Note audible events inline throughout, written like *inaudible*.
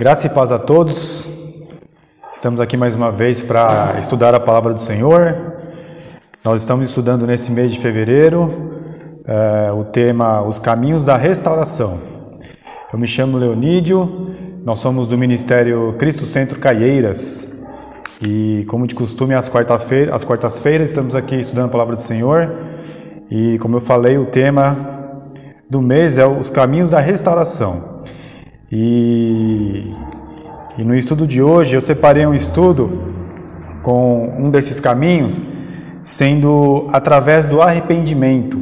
Graça e paz a todos. Estamos aqui mais uma vez para estudar a palavra do Senhor. Nós estamos estudando nesse mês de fevereiro é, o tema Os Caminhos da Restauração. Eu me chamo Leonídio, nós somos do Ministério Cristo Centro Caieiras e, como de costume, às quartas-feiras às quartas estamos aqui estudando a palavra do Senhor e, como eu falei, o tema do mês é Os Caminhos da Restauração. E, e no estudo de hoje eu separei um estudo com um desses caminhos sendo através do arrependimento.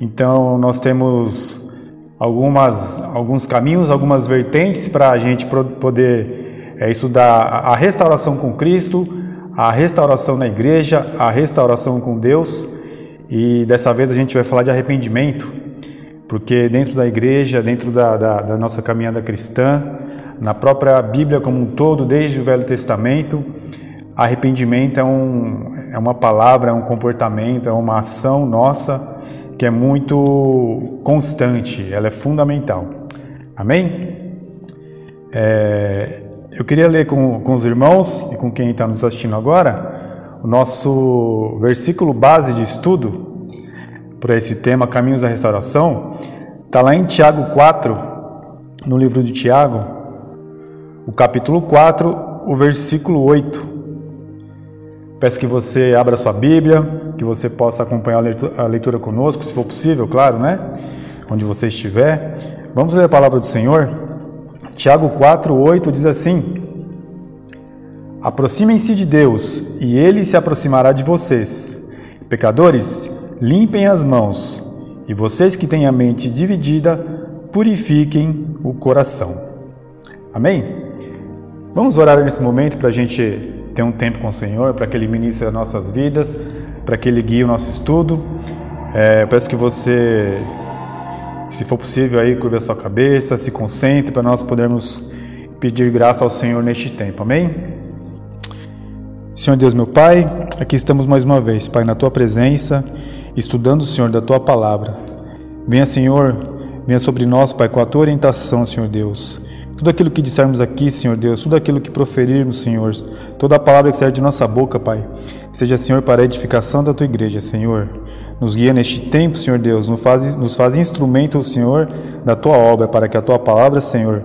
Então, nós temos algumas, alguns caminhos, algumas vertentes para a gente poder é, estudar a restauração com Cristo, a restauração na igreja, a restauração com Deus. E dessa vez a gente vai falar de arrependimento, porque dentro da igreja, dentro da, da, da nossa caminhada cristã, na própria Bíblia como um todo, desde o Velho Testamento, arrependimento é, um, é uma palavra, é um comportamento, é uma ação nossa que é muito constante, ela é fundamental. Amém? É, eu queria ler com, com os irmãos e com quem está nos assistindo agora o nosso versículo base de estudo para esse tema, Caminhos da Restauração. Está lá em Tiago 4, no livro de Tiago, o capítulo 4, o versículo 8. Peço que você abra sua Bíblia, que você possa acompanhar a leitura, a leitura conosco, se for possível, claro, né? Onde você estiver. Vamos ler a palavra do Senhor. Tiago 4, 8 diz assim: Aproximem-se de Deus, e Ele se aproximará de vocês. Pecadores, limpem as mãos, e vocês que têm a mente dividida, purifiquem o coração. Amém? Vamos orar nesse momento para a gente ter um tempo com o Senhor, para que Ele ministre as nossas vidas, para que Ele guie o nosso estudo. É, peço que você, se for possível, aí curva a sua cabeça, se concentre para nós podermos pedir graça ao Senhor neste tempo. Amém? Senhor Deus, meu Pai, aqui estamos mais uma vez, Pai, na Tua presença, estudando, Senhor, da Tua palavra. Venha, Senhor, venha sobre nós, Pai, com a Tua orientação, Senhor Deus. Tudo aquilo que dissermos aqui, Senhor Deus, tudo aquilo que proferirmos, Senhor, toda a palavra que sair de nossa boca, Pai, seja, Senhor, para a edificação da tua igreja, Senhor. Nos guia neste tempo, Senhor Deus, nos faz, nos faz instrumento, Senhor, da tua obra, para que a tua palavra, Senhor,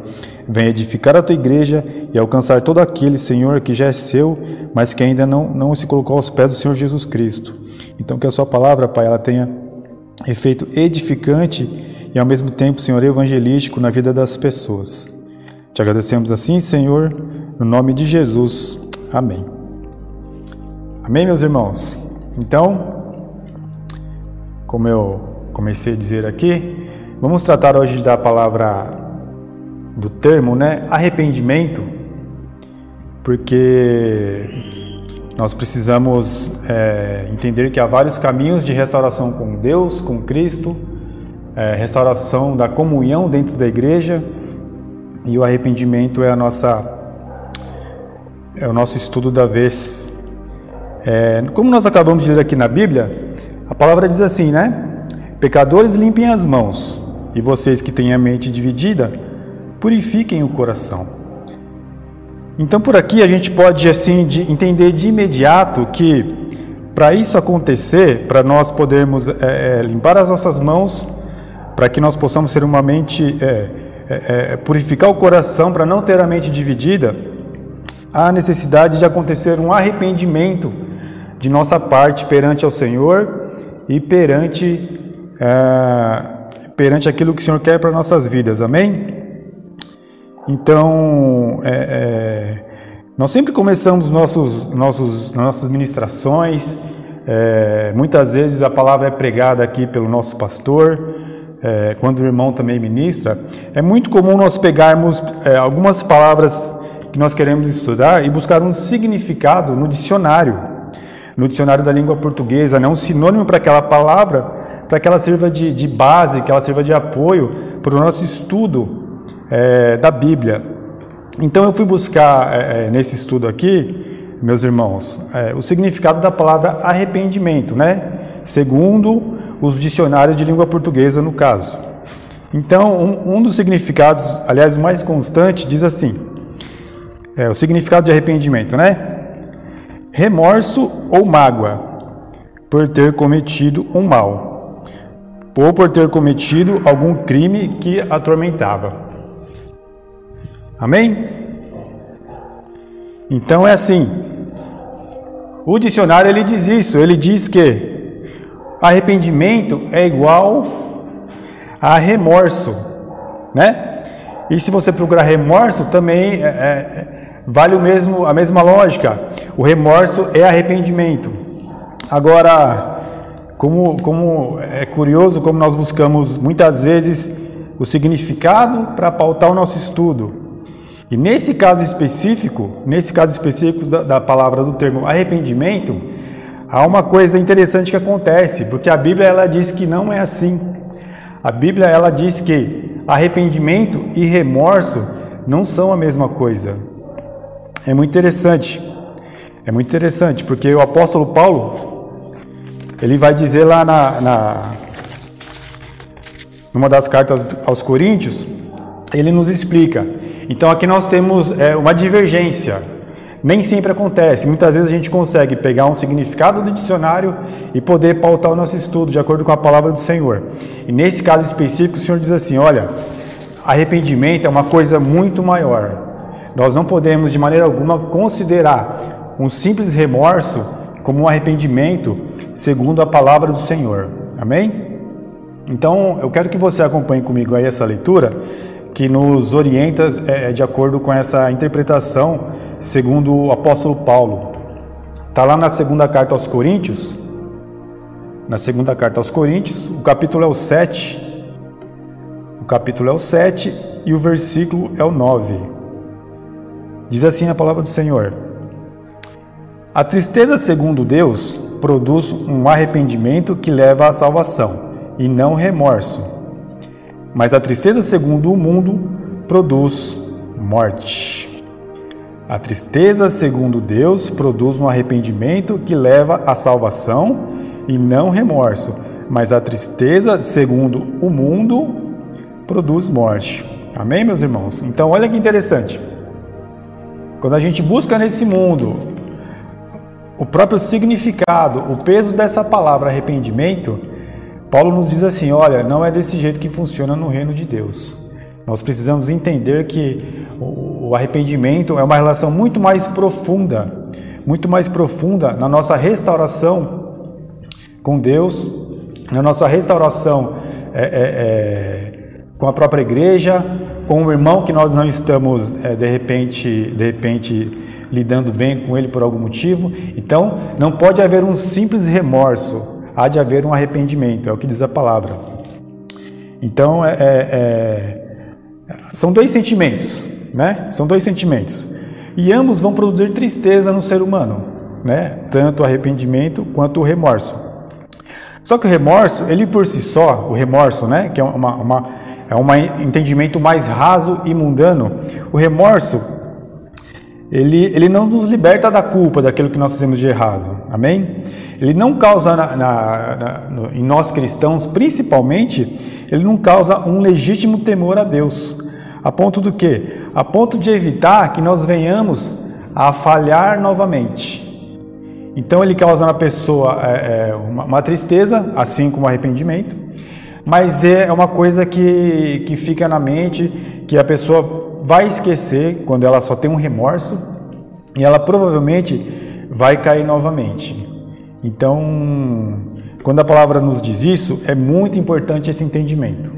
venha edificar a tua igreja e alcançar todo aquele, Senhor, que já é seu, mas que ainda não, não se colocou aos pés do Senhor Jesus Cristo. Então, que a sua palavra, Pai, ela tenha efeito edificante e ao mesmo tempo, Senhor, evangelístico na vida das pessoas. Te agradecemos assim, Senhor, no nome de Jesus. Amém. Amém, meus irmãos? Então, como eu comecei a dizer aqui, vamos tratar hoje da palavra, do termo, né? Arrependimento, porque nós precisamos é, entender que há vários caminhos de restauração com Deus, com Cristo, é, restauração da comunhão dentro da igreja e o arrependimento é a nossa é o nosso estudo da vez. É, como nós acabamos de ler aqui na Bíblia, a palavra diz assim, né? Pecadores limpem as mãos, e vocês que têm a mente dividida, purifiquem o coração. Então por aqui a gente pode assim de entender de imediato que para isso acontecer, para nós podermos é, é, limpar as nossas mãos, para que nós possamos ser uma mente é, é, é, purificar o coração para não ter a mente dividida, há necessidade de acontecer um arrependimento de nossa parte perante ao Senhor e perante, é, perante aquilo que o Senhor quer para nossas vidas, amém? Então, é, é, nós sempre começamos nossos, nossos, nossas ministrações, é, muitas vezes a palavra é pregada aqui pelo nosso pastor, é, quando o irmão também ministra, é muito comum nós pegarmos é, algumas palavras que nós queremos estudar e buscar um significado no dicionário, no dicionário da língua portuguesa, né? um sinônimo para aquela palavra, para que ela sirva de, de, base, que ela sirva de apoio para o nosso estudo é, da Bíblia. Então eu fui buscar é, é, nesse estudo aqui, meus irmãos, é, o significado da palavra arrependimento, né? Segundo os dicionários de língua portuguesa, no caso. Então, um, um dos significados, aliás, o mais constante, diz assim: é, o significado de arrependimento, né? Remorso ou mágoa por ter cometido um mal, ou por ter cometido algum crime que atormentava. Amém? Então é assim. O dicionário ele diz isso, ele diz que arrependimento é igual a remorso, né? E se você procurar remorso, também é, é, vale o mesmo, a mesma lógica. O remorso é arrependimento. Agora, como, como é curioso como nós buscamos muitas vezes o significado para pautar o nosso estudo. E nesse caso específico, nesse caso específico da, da palavra do termo arrependimento, há uma coisa interessante que acontece, porque a Bíblia ela diz que não é assim. A Bíblia ela diz que arrependimento e remorso não são a mesma coisa. É muito interessante. É muito interessante, porque o apóstolo Paulo ele vai dizer lá na, na numa das cartas aos Coríntios, ele nos explica. Então aqui nós temos é, uma divergência nem sempre acontece. Muitas vezes a gente consegue pegar um significado do dicionário e poder pautar o nosso estudo de acordo com a palavra do Senhor. E nesse caso específico, o Senhor diz assim: olha, arrependimento é uma coisa muito maior. Nós não podemos de maneira alguma considerar um simples remorso como um arrependimento segundo a palavra do Senhor. Amém? Então, eu quero que você acompanhe comigo aí essa leitura que nos orienta é, de acordo com essa interpretação segundo o apóstolo Paulo. Está lá na segunda carta aos Coríntios. Na segunda carta aos Coríntios, o capítulo é o 7. O capítulo é o 7 e o versículo é o 9. Diz assim a palavra do Senhor: A tristeza, segundo Deus, produz um arrependimento que leva à salvação, e não remorso. Mas a tristeza, segundo o mundo, produz morte. A tristeza, segundo Deus, produz um arrependimento que leva à salvação e não remorso, mas a tristeza, segundo o mundo, produz morte. Amém, meus irmãos? Então, olha que interessante. Quando a gente busca nesse mundo o próprio significado, o peso dessa palavra arrependimento, Paulo nos diz assim: olha, não é desse jeito que funciona no reino de Deus. Nós precisamos entender que o arrependimento é uma relação muito mais profunda, muito mais profunda na nossa restauração com Deus, na nossa restauração é, é, é, com a própria igreja, com o irmão que nós não estamos é, de repente, de repente lidando bem com ele por algum motivo. Então, não pode haver um simples remorso, há de haver um arrependimento, é o que diz a palavra. Então, é, é, é são dois sentimentos, né? São dois sentimentos. E ambos vão produzir tristeza no ser humano, né? Tanto o arrependimento quanto o remorso. Só que o remorso, ele por si só, o remorso, né? Que é uma, uma é um entendimento mais raso e mundano. O remorso, ele, ele não nos liberta da culpa daquilo que nós fizemos de errado. Amém? Ele não causa na, na, na, no, em nós cristãos, principalmente, ele não causa um legítimo temor a Deus. A ponto do quê? A ponto de evitar que nós venhamos a falhar novamente. Então ele causa na pessoa é, é, uma, uma, tristeza, assim como arrependimento, mas é uma coisa que, que fica na mente, que a pessoa vai esquecer quando ela só tem um remorso e ela provavelmente vai cair novamente. Então, quando a palavra nos diz isso, é muito importante esse entendimento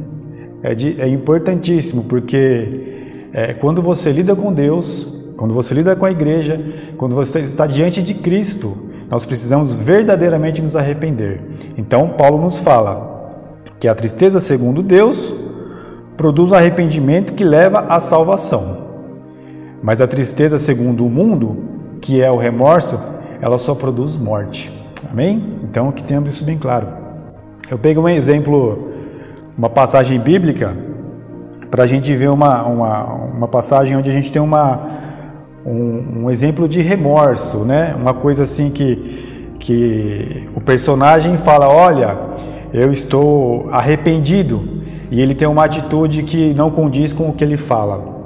é, de, é importantíssimo, porque é, quando você lida com Deus, quando você lida com a igreja, quando você está diante de Cristo, nós precisamos verdadeiramente nos arrepender. Então, Paulo nos fala que a tristeza, segundo Deus, produz um arrependimento que leva à salvação. Mas a tristeza, segundo o mundo, que é o remorso, ela só produz morte. Amém? Então, que tenhamos isso bem claro. Eu pego um exemplo uma passagem bíblica para a gente ver uma, uma, uma passagem onde a gente tem uma, um, um, exemplo de remorso, né? Uma coisa assim que, que o personagem fala, olha, eu estou arrependido. E ele tem uma atitude que não condiz com o que ele fala.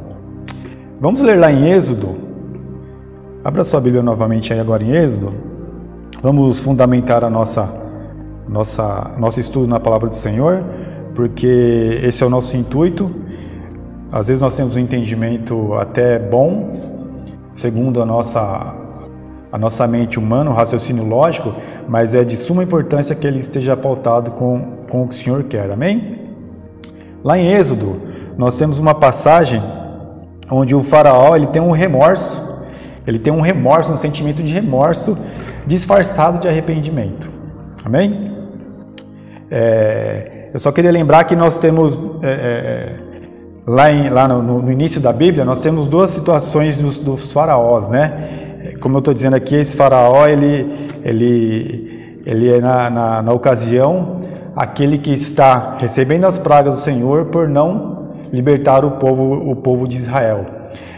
Vamos ler lá em Êxodo. Abra sua Bíblia novamente aí agora em Êxodo. Vamos fundamentar a nossa nossa nosso estudo na palavra do Senhor, porque esse é o nosso intuito. Às vezes nós temos um entendimento até bom, segundo a nossa a nossa mente humana, o raciocínio lógico, mas é de suma importância que ele esteja pautado com, com o que o Senhor quer. Amém? Lá em Êxodo, nós temos uma passagem onde o faraó ele tem um remorso, ele tem um remorso, um sentimento de remorso disfarçado de arrependimento. Amém? É, eu só queria lembrar que nós temos é, é, lá, em, lá no, no, início da Bíblia nós temos duas situações dos, dos faraós, né? Como eu estou dizendo aqui, esse faraó ele ele ele é na, na, na ocasião aquele que está recebendo as pragas do Senhor por não libertar o povo o povo de Israel.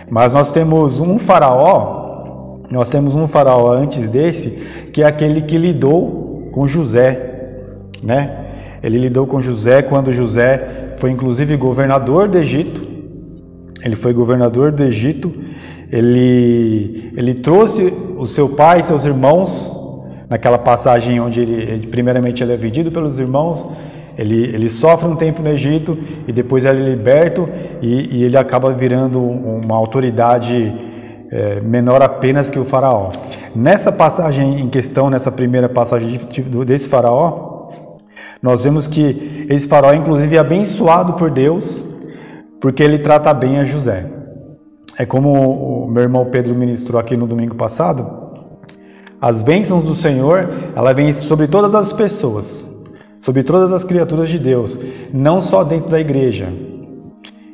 Mas nós temos um faraó, nós temos um faraó antes desse, que é aquele que lidou com José, né? Ele lidou com José quando José foi inclusive governador do Egito. Ele foi governador do Egito. Ele, ele trouxe o seu pai seus irmãos naquela passagem onde ele, ele, primeiramente ele é vendido pelos irmãos, ele, ele sofre um tempo no Egito e depois ele é liberto e, e ele acaba virando uma autoridade é, menor apenas que o faraó. Nessa passagem em questão, nessa primeira passagem de, de, desse faraó, nós vemos que esse faraó, inclusive, é abençoado por Deus, porque ele trata bem a José. É como o meu irmão Pedro ministrou aqui no domingo passado. As bênçãos do Senhor, ela vem sobre todas as pessoas, sobre todas as criaturas de Deus, não só dentro da igreja.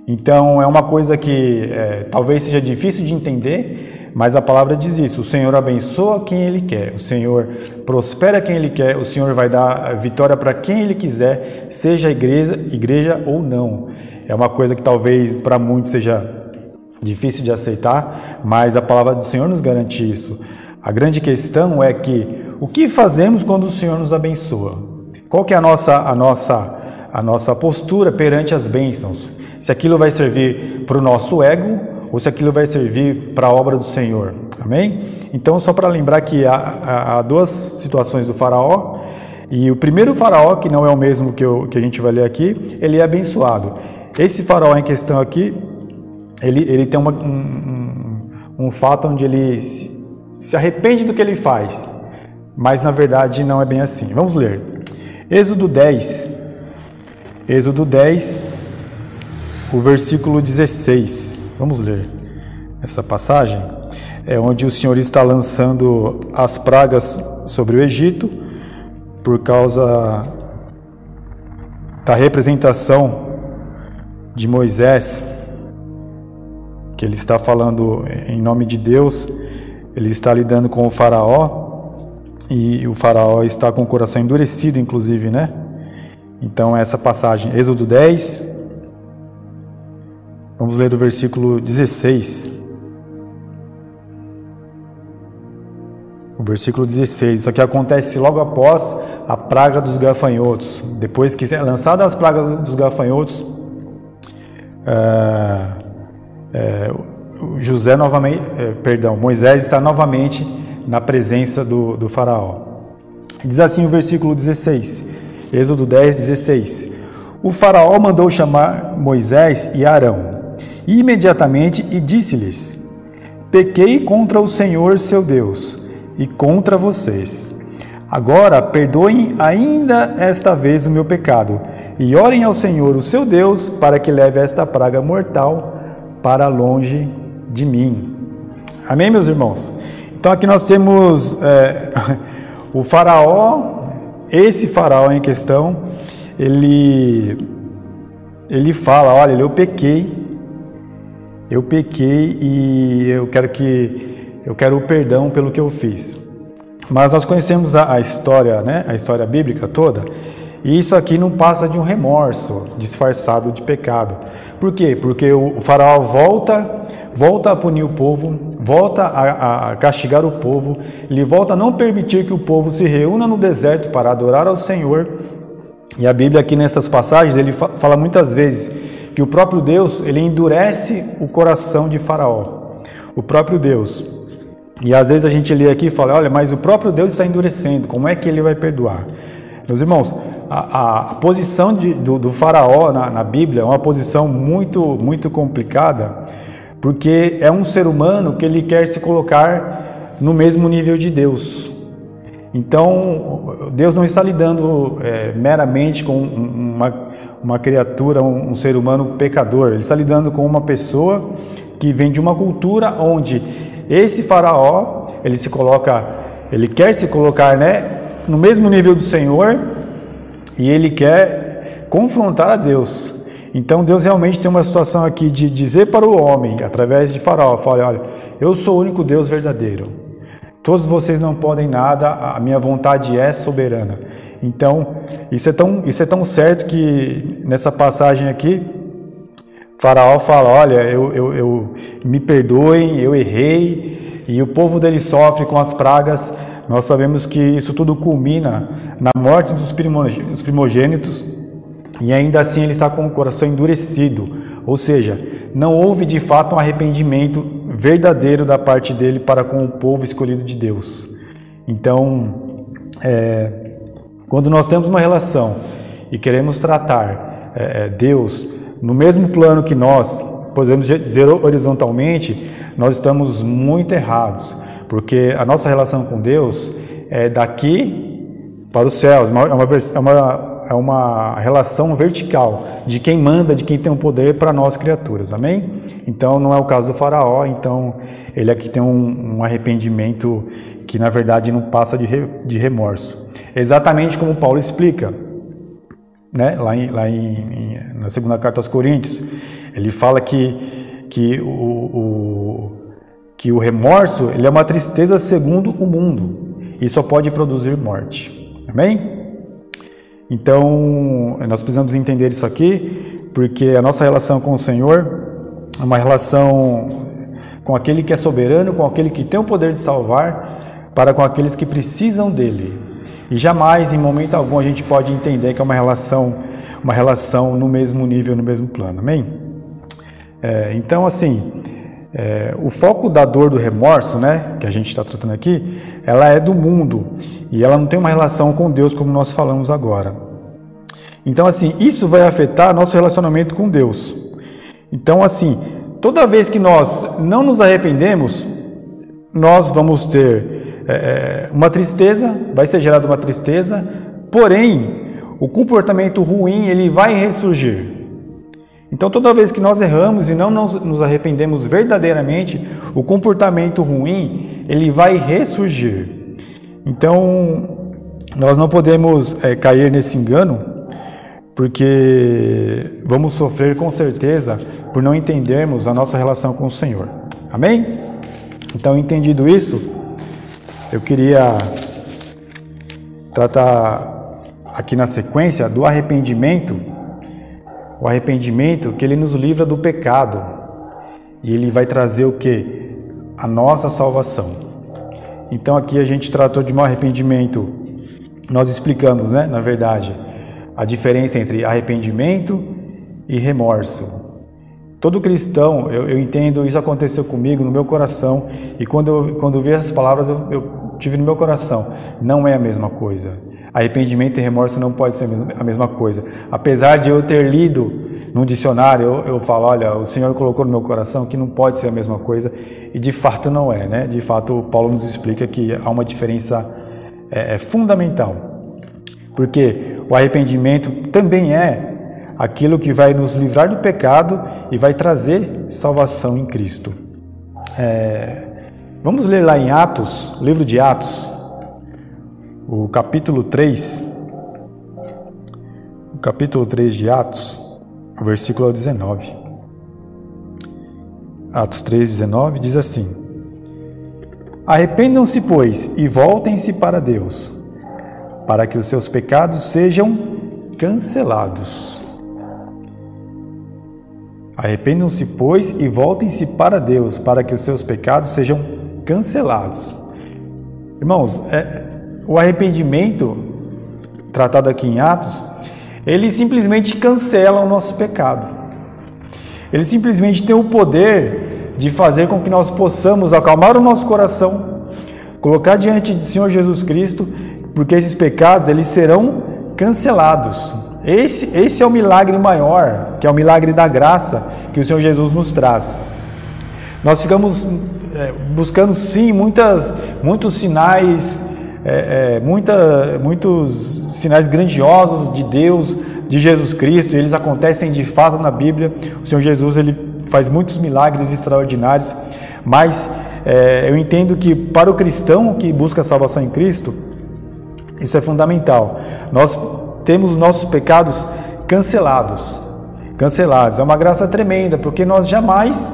Então é uma coisa que é, talvez seja difícil de entender, mas a palavra diz isso: o Senhor abençoa quem Ele quer, o Senhor prospera quem Ele quer, o Senhor vai dar vitória para quem Ele quiser, seja igreja, igreja ou não. É uma coisa que talvez para muitos seja difícil de aceitar, mas a palavra do Senhor nos garante isso. A grande questão é que o que fazemos quando o Senhor nos abençoa? Qual que é a nossa, a nossa, a nossa postura perante as bênçãos? Se aquilo vai servir para o nosso ego ou se aquilo vai servir para a obra do Senhor. Amém? Então, só para lembrar que há, há, duas situações do faraó, e o primeiro faraó, que não é o mesmo que, eu, que a gente vai ler aqui, ele é abençoado. Esse faraó em questão aqui, ele, ele tem uma, um, um, um fato onde ele se, arrepende do que ele faz, mas na verdade não é bem assim. Vamos ler. Êxodo 10. Êxodo 10, o versículo 16. Vamos ler essa passagem. É onde o Senhor está lançando as pragas sobre o Egito por causa da representação de Moisés, que ele está falando em nome de Deus, ele está lidando com o faraó e o faraó está com o coração endurecido, inclusive, né? Então, essa passagem, Êxodo 10, Vamos ler do versículo 16. O versículo 16. Isso aqui acontece logo após a praga dos gafanhotos. Depois que é lançada as pragas dos gafanhotos, é, é, José novamente, é, perdão, Moisés está novamente na presença do, do faraó. Diz assim o versículo 16, Êxodo 10, 16. O faraó mandou chamar Moisés e Arão imediatamente e disse-lhes: Pequei contra o Senhor seu Deus e contra vocês. Agora perdoem ainda esta vez o meu pecado e orem ao Senhor, o seu Deus, para que leve esta praga mortal para longe de mim. Amém, meus irmãos? Então aqui nós temos é, *laughs* o faraó, esse faraó em questão, ele, ele fala, olha, eu pequei eu pequei e eu quero que eu quero o perdão pelo que eu fiz. Mas nós conhecemos a, a história, né? A história bíblica toda. E isso aqui não passa de um remorso disfarçado de pecado. Por quê? Porque o faraó volta, volta a punir o povo, volta a, a, castigar o povo, ele volta a não permitir que o povo se reúna no deserto para adorar ao Senhor. E a Bíblia aqui nessas passagens, ele fala muitas vezes que o próprio Deus, ele endurece o coração de Faraó. O próprio Deus. E às vezes a gente lê aqui e fala, olha, mas o próprio Deus está endurecendo, como é que ele vai perdoar? Meus irmãos, a, a, posição de, do, do, faraó na, na, Bíblia é uma posição muito, muito complicada, porque é um ser humano que ele quer se colocar no mesmo nível de Deus. Então, Deus não está lidando é, meramente com uma, uma criatura, um, um ser humano pecador, ele está lidando com uma pessoa que vem de uma cultura onde esse faraó, ele se coloca, ele quer se colocar, né, no mesmo nível do Senhor e ele quer confrontar a Deus. Então Deus realmente tem uma situação aqui de dizer para o homem, através de Faraó, fala, olha, eu sou o único Deus verdadeiro. Todos vocês não podem nada, a minha vontade é soberana. Então, isso é tão, isso é tão certo que nessa passagem aqui, Faraó fala: Olha, eu, eu, eu me perdoem, eu errei, e o povo dele sofre com as pragas nós sabemos que isso tudo culmina na morte dos primogênitos e ainda assim ele está com o coração endurecido, ou seja, não houve de fato um arrependimento verdadeiro da parte dele para com o povo escolhido de Deus. Então, é, quando nós temos uma relação e queremos tratar é, é Deus no mesmo plano que nós, podemos dizer horizontalmente, nós estamos muito errados. Porque a nossa relação com Deus é daqui para os céus, é uma, é uma, é uma relação vertical de quem manda, de quem tem o poder para nós criaturas, amém? Então não é o caso do faraó, então ele aqui tem um, um arrependimento que na verdade não passa de, re, de remorso. Exatamente como Paulo explica, né? lá, em, lá em, em, na segunda carta aos Coríntios, ele fala que, que o, o que o remorso ele é uma tristeza segundo o mundo e só pode produzir morte. Amém? Então, nós precisamos entender isso aqui, porque a nossa relação com o Senhor é uma relação com aquele que é soberano, com aquele que tem o poder de salvar, para com aqueles que precisam dele. E jamais, em momento algum, a gente pode entender que é uma relação, uma relação no mesmo nível, no mesmo plano. Amém? É, então, assim, é, o foco da dor do remorso, né, que a gente está tratando aqui, ela é do mundo e ela não tem uma relação com Deus como nós falamos agora. Então, assim, isso vai afetar nosso relacionamento com Deus. Então, assim, toda vez que nós não nos arrependemos, nós vamos ter é, é uma tristeza, vai ser gerada uma tristeza, porém, o comportamento ruim ele vai ressurgir. Então, toda vez que nós erramos e não nos arrependemos verdadeiramente, o comportamento ruim ele vai ressurgir. Então, nós não podemos é, cair nesse engano, porque vamos sofrer com certeza por não entendermos a nossa relação com o Senhor. Amém? Então, entendido isso, eu queria tratar aqui na sequência do arrependimento o arrependimento que ele nos livra do pecado e ele vai trazer o que? A nossa salvação. Então aqui a gente tratou de um arrependimento, nós explicamos, né, na verdade, a diferença entre arrependimento e remorso. Todo cristão, eu, eu, entendo, isso aconteceu comigo no meu coração, e quando eu, quando eu vi essas palavras, eu, eu tive no meu coração, não é a mesma coisa. Arrependimento e remorso não pode ser a mesma coisa. Apesar de eu ter lido num dicionário, eu, eu falo, olha, o Senhor colocou no meu coração que não pode ser a mesma coisa, e de fato não é, né? De fato, Paulo nos explica que há uma diferença é, é fundamental. Porque o arrependimento também é aquilo que vai nos livrar do pecado e vai trazer salvação em Cristo. É, vamos ler lá em Atos, livro de Atos, o capítulo 3, o capítulo 3 de Atos, versículo 19. Atos 3, 19 diz assim: Arrependam-se, pois, e voltem-se para Deus, para que os seus pecados sejam cancelados. Arrependam-se, pois, e voltem-se para Deus, para que os seus pecados sejam cancelados. Irmãos, é, o arrependimento, tratado aqui em Atos, ele simplesmente cancela o nosso pecado. Ele simplesmente tem o poder de fazer com que nós possamos acalmar o nosso coração, colocar diante do Senhor Jesus Cristo, porque esses pecados eles serão cancelados. Esse, esse é o milagre maior, que é o milagre da graça que o Senhor Jesus nos traz. Nós ficamos é, buscando sim muitas, muitos sinais, é, é, muita, muitos sinais grandiosos de Deus, de Jesus Cristo. Eles acontecem de fato na Bíblia. O Senhor Jesus ele faz muitos milagres extraordinários, mas é, eu entendo que para o cristão que busca a salvação em Cristo, isso é fundamental. Nós temos nossos pecados cancelados. Cancelados. É uma graça tremenda, porque nós jamais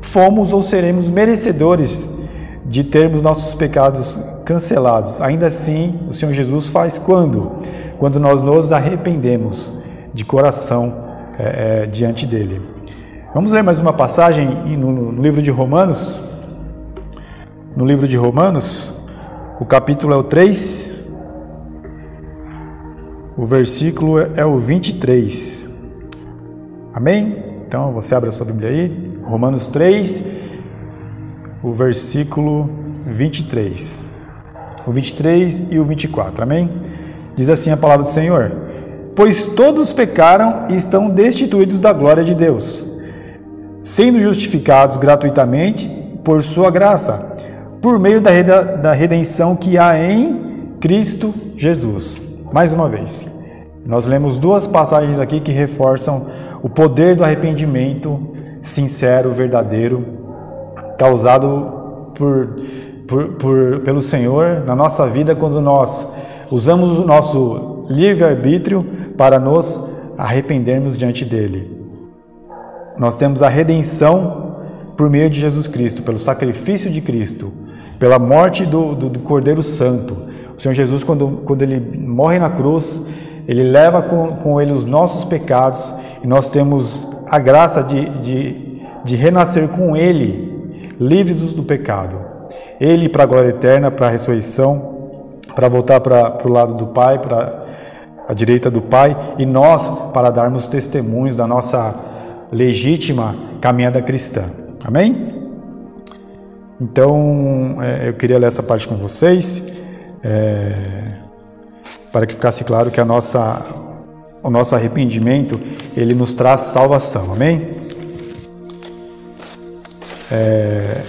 fomos ou seremos merecedores de termos nossos pecados cancelados. Ainda assim, o Senhor Jesus faz quando? Quando nós nos arrependemos de coração é, é, diante dele. Vamos ler mais uma passagem no, no livro de Romanos. No livro de Romanos, o capítulo é o 3, o versículo é o 23. Amém? Então você abre a sua Bíblia aí, Romanos 3, o versículo 23. O 23 e o 24, amém? Diz assim a palavra do Senhor: Pois todos pecaram e estão destituídos da glória de Deus, sendo justificados gratuitamente por Sua graça, por meio da redenção que há em Cristo Jesus. Mais uma vez, nós lemos duas passagens aqui que reforçam o poder do arrependimento sincero, verdadeiro, causado por, por, por, pelo Senhor na nossa vida quando nós usamos o nosso livre-arbítrio para nos arrependermos diante dele. Nós temos a redenção por meio de Jesus Cristo, pelo sacrifício de Cristo, pela morte do, do, do Cordeiro Santo. O Senhor Jesus, quando, quando ele morre na cruz, ele leva com, com ele os nossos pecados e nós temos a graça de, de, de renascer com ele, livres do pecado. Ele para a glória eterna, para a ressurreição, para voltar para o lado do Pai, para a direita do Pai, e nós para darmos testemunhos da nossa legítima caminhada cristã. Amém? Então, é, eu queria ler essa parte com vocês. É, para que ficasse claro que a nossa, o nosso arrependimento ele nos traz salvação, amém? É,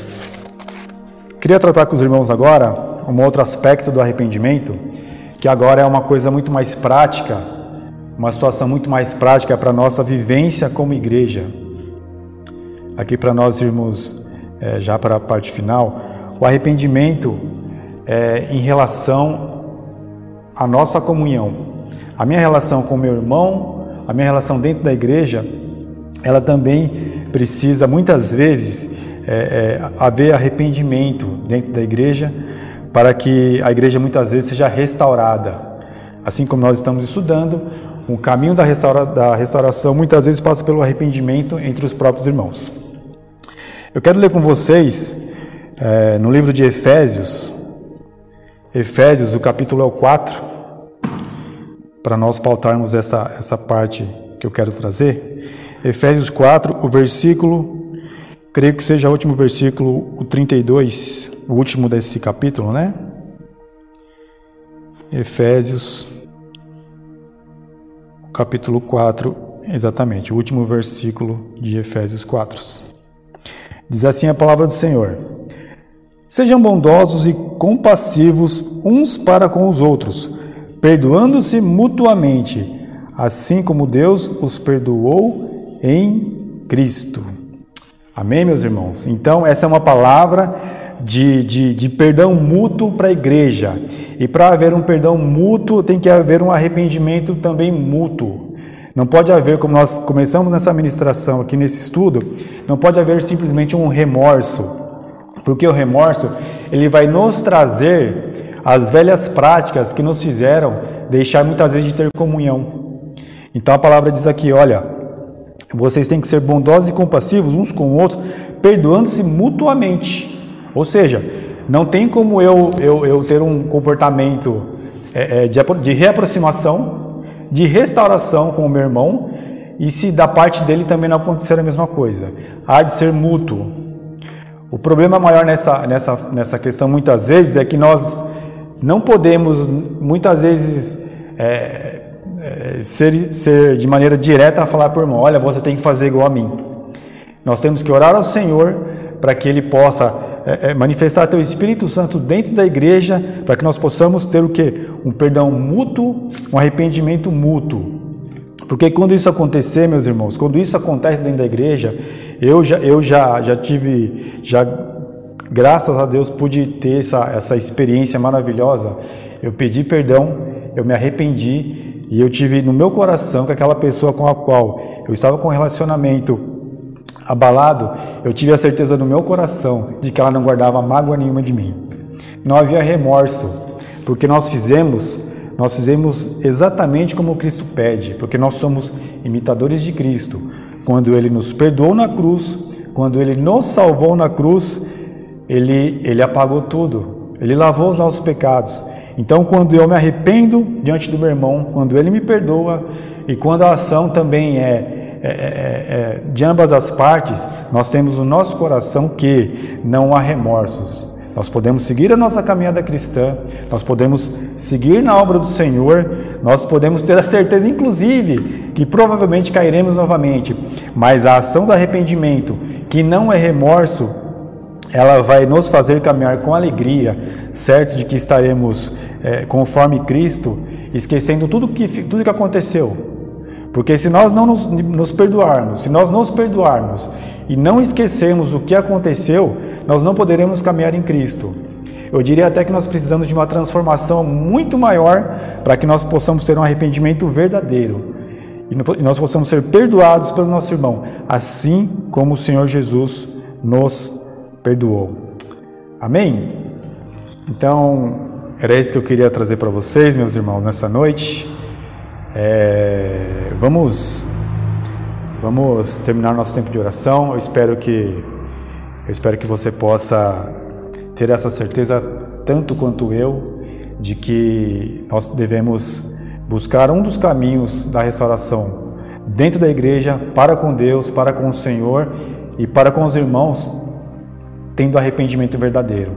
queria tratar com os irmãos agora um outro aspecto do arrependimento, que agora é uma coisa muito mais prática, uma situação muito mais prática para a nossa vivência como igreja. Aqui para nós irmos é, já para a parte final, o arrependimento é, em relação a nossa comunhão, a minha relação com meu irmão, a minha relação dentro da igreja, ela também precisa muitas vezes é, é, haver arrependimento dentro da igreja para que a igreja muitas vezes seja restaurada. Assim como nós estamos estudando, o caminho da, restaura, da restauração muitas vezes passa pelo arrependimento entre os próprios irmãos. Eu quero ler com vocês é, no livro de Efésios, Efésios, o capítulo é o 4, para nós pautarmos essa, essa parte que eu quero trazer. Efésios 4, o versículo, creio que seja o último versículo, o 32, o último desse capítulo, né? Efésios, capítulo 4, exatamente, o último versículo de Efésios 4. Diz assim a palavra do Senhor. Sejam bondosos e compassivos uns para com os outros, perdoando-se mutuamente, assim como Deus os perdoou em Cristo. Amém, meus irmãos? Então, essa é uma palavra de, de, de perdão mútuo para a igreja. E para haver um perdão mútuo, tem que haver um arrependimento também mútuo. Não pode haver, como nós começamos nessa ministração aqui nesse estudo, não pode haver simplesmente um remorso porque o remorso, ele vai nos trazer as velhas práticas que nos fizeram deixar muitas vezes de ter comunhão. Então a palavra diz aqui, olha, vocês têm que ser bondosos e compassivos uns com os outros, perdoando-se mutuamente. Ou seja, não tem como eu, eu, eu ter um comportamento é, é, de, de reaproximação de restauração com o meu irmão e se da parte dele também não acontecer a mesma coisa. Há de ser mútuo. O problema maior nessa, nessa, nessa questão muitas vezes é que nós não podemos muitas vezes é, é, ser, ser de maneira direta falar para o irmão: olha, você tem que fazer igual a mim. Nós temos que orar ao Senhor para que Ele possa é, é, manifestar Teu Espírito Santo dentro da igreja, para que nós possamos ter o que? Um perdão mútuo, um arrependimento mútuo. Porque quando isso acontecer, meus irmãos, quando isso acontece dentro da igreja, eu já, eu já, já tive, já graças a Deus pude ter essa, essa experiência maravilhosa. Eu pedi perdão, eu me arrependi e eu tive no meu coração que aquela pessoa com a qual eu estava com um relacionamento abalado, eu tive a certeza no meu coração de que ela não guardava mágoa nenhuma de mim. Não havia remorso, porque nós fizemos nós fizemos exatamente como Cristo pede, porque nós somos imitadores de Cristo. Quando Ele nos perdoou na cruz, quando Ele nos salvou na cruz, Ele, ele apagou tudo, Ele lavou os nossos pecados. Então, quando eu me arrependo diante do meu irmão, quando Ele me perdoa, e quando a ação também é, é, é, é de ambas as partes, nós temos no nosso coração que não há remorsos. Nós podemos seguir a nossa caminhada cristã, nós podemos seguir na obra do Senhor, nós podemos ter a certeza, inclusive, que provavelmente cairemos novamente, mas a ação do arrependimento, que não é remorso, ela vai nos fazer caminhar com alegria, certos de que estaremos é, conforme Cristo, esquecendo tudo que, tudo que aconteceu. Porque se nós não nos, nos perdoarmos, se nós nos perdoarmos e não esquecermos o que aconteceu, nós não poderemos caminhar em Cristo. Eu diria até que nós precisamos de uma transformação muito maior para que nós possamos ter um arrependimento verdadeiro e nós possamos ser perdoados pelo nosso irmão, assim como o Senhor Jesus nos perdoou. Amém? Então, era isso que eu queria trazer para vocês, meus irmãos, nessa noite. É, vamos, vamos terminar nosso tempo de oração. Eu espero que eu espero que você possa ter essa certeza, tanto quanto eu, de que nós devemos buscar um dos caminhos da restauração dentro da igreja, para com Deus, para com o Senhor e para com os irmãos, tendo arrependimento verdadeiro.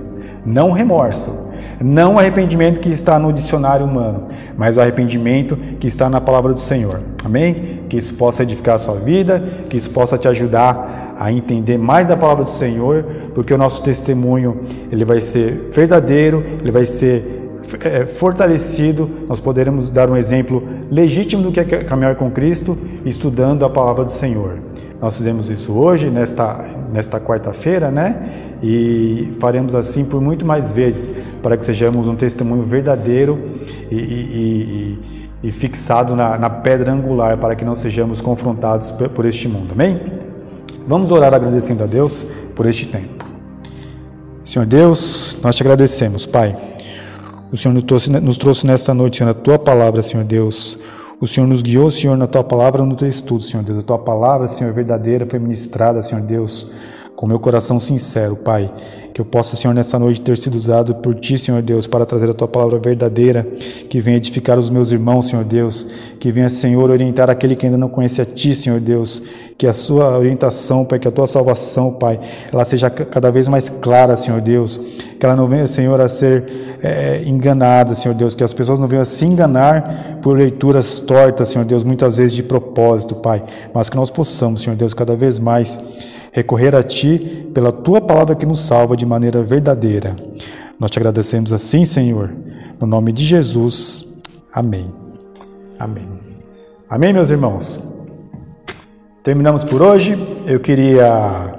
Não remorso, não arrependimento que está no dicionário humano, mas o arrependimento que está na palavra do Senhor. Amém? Que isso possa edificar a sua vida, que isso possa te ajudar a entender mais da palavra do Senhor, porque o nosso testemunho ele vai ser verdadeiro, ele vai ser é, fortalecido, nós poderemos dar um exemplo legítimo do que é caminhar com Cristo, estudando a palavra do Senhor. Nós fizemos isso hoje, nesta, nesta quarta-feira, né? E faremos assim por muito mais vezes, para que sejamos um testemunho verdadeiro e, e, e, e fixado na, na pedra angular, para que não sejamos confrontados por este mundo. Amém? Vamos orar agradecendo a Deus por este tempo. Senhor Deus, nós te agradecemos, Pai. O Senhor nos trouxe, nos trouxe nesta noite, Senhor, a tua palavra, Senhor Deus. O Senhor nos guiou, Senhor, na tua palavra, no teu estudo, Senhor Deus. A tua palavra, Senhor, verdadeira, foi ministrada, Senhor Deus, com meu coração sincero, Pai. Que eu possa, Senhor, nesta noite ter sido usado por Ti, Senhor Deus, para trazer a Tua palavra verdadeira, que venha edificar os meus irmãos, Senhor Deus, que venha, Senhor, orientar aquele que ainda não conhece a Ti, Senhor Deus, que a Sua orientação, Pai, que a Tua salvação, Pai, ela seja cada vez mais clara, Senhor Deus, que ela não venha, Senhor, a ser é, enganada, Senhor Deus, que as pessoas não venham a se enganar por leituras tortas, Senhor Deus, muitas vezes de propósito, Pai, mas que nós possamos, Senhor Deus, cada vez mais recorrer a Ti pela Tua palavra que nos salva de maneira verdadeira. Nós te agradecemos assim, Senhor, no nome de Jesus. Amém. Amém. Amém, meus irmãos. Terminamos por hoje. Eu queria,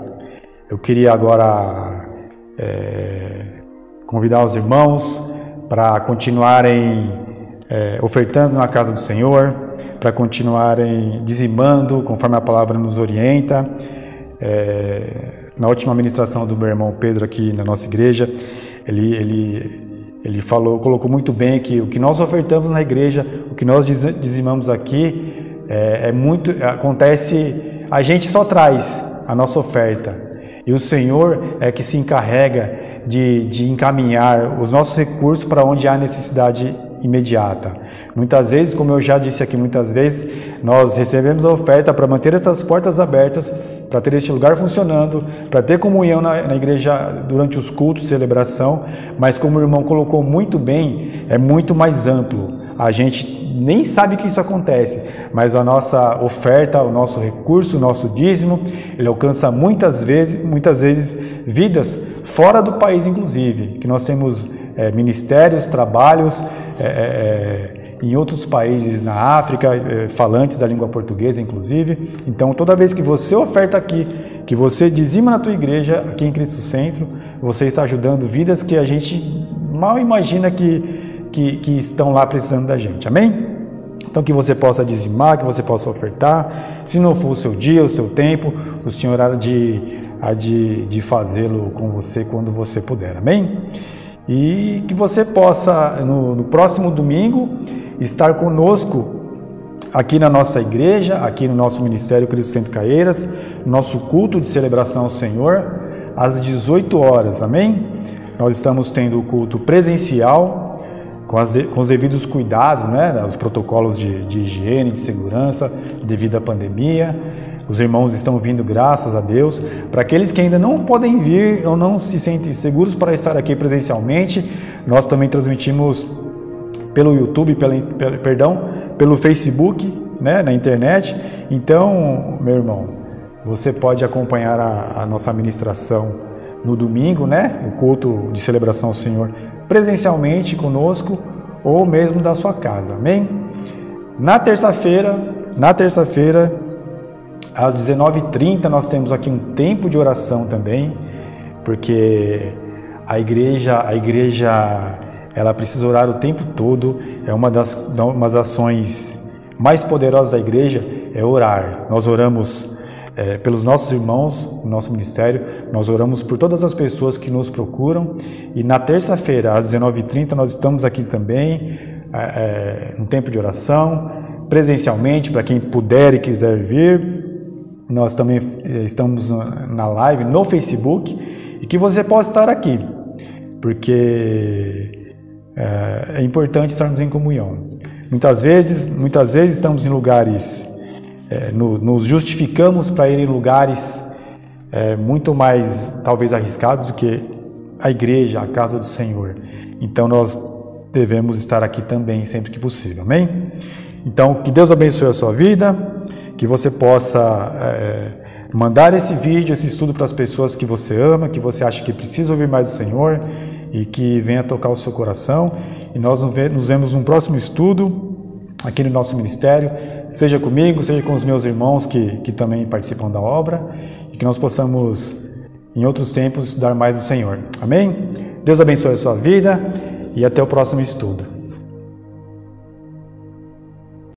eu queria agora é, convidar os irmãos para continuarem é, ofertando na casa do Senhor, para continuarem dizimando conforme a palavra nos orienta. É, na última ministração do meu irmão Pedro aqui na nossa igreja, ele, ele, ele falou, colocou muito bem que o que nós ofertamos na igreja, o que nós dizimamos aqui, é, é muito acontece. A gente só traz a nossa oferta e o Senhor é que se encarrega de, de encaminhar os nossos recursos para onde há necessidade imediata. Muitas vezes, como eu já disse aqui muitas vezes, nós recebemos a oferta para manter essas portas abertas, para ter este lugar funcionando, para ter comunhão na, na, igreja durante os cultos de celebração, mas como o irmão colocou muito bem, é muito mais amplo. A gente nem sabe que isso acontece, mas a nossa oferta, o nosso recurso, o nosso dízimo, ele alcança muitas vezes, muitas vezes vidas fora do país, inclusive, que nós temos é, ministérios, trabalhos é, é, em outros países na África, é, falantes da língua portuguesa, inclusive. Então, toda vez que você oferta aqui, que você dizima na tua igreja, aqui em Cristo Centro, você está ajudando vidas que a gente mal imagina que, que, que estão lá precisando da gente. Amém? Então, que você possa dizimar, que você possa ofertar. Se não for o seu dia, o seu tempo, o Senhor há de, há de, de fazê-lo com você quando você puder. Amém? E que você possa, no, no próximo domingo, estar conosco aqui na nossa igreja, aqui no nosso Ministério Cristo Centro Caeiras, nosso culto de celebração ao Senhor, às 18 horas, amém? Nós estamos tendo o culto presencial, com, as, com os devidos cuidados, né, os protocolos de, de higiene, de segurança, devido à pandemia. Os irmãos estão vindo, graças a Deus. Para aqueles que ainda não podem vir ou não se sentem seguros para estar aqui presencialmente, nós também transmitimos pelo YouTube, pela, perdão, pelo Facebook, né, na internet. Então, meu irmão, você pode acompanhar a, a nossa administração no domingo, né, o culto de celebração ao Senhor, presencialmente conosco ou mesmo da sua casa. Amém? Na terça-feira, na terça-feira, às 19h30 nós temos aqui um tempo de oração também, porque a igreja, a igreja, ela precisa orar o tempo todo. É uma das, uma das ações mais poderosas da igreja é orar. Nós oramos é, pelos nossos irmãos, no nosso ministério, nós oramos por todas as pessoas que nos procuram. E na terça-feira, às 19h30, nós estamos aqui também, é, é, no tempo de oração, presencialmente, para quem puder e quiser vir. Nós também eh, estamos na live no Facebook e que você possa estar aqui, porque é, é importante estarmos em comunhão. Muitas vezes, muitas vezes estamos em lugares, é, no, nos justificamos para ir em lugares é, muito mais talvez arriscados do que a igreja, a casa do Senhor. Então nós devemos estar aqui também sempre que possível. Amém? Então que Deus abençoe a sua vida que você possa é, mandar esse vídeo, esse estudo para as pessoas que você ama, que você acha que precisa ouvir mais do Senhor e que venha tocar o seu coração. E nós nos vemos no próximo estudo aqui no nosso ministério, seja comigo, seja com os meus irmãos que, que também participam da obra e que nós possamos, em outros tempos, dar mais do Senhor. Amém? Deus abençoe a sua vida e até o próximo estudo.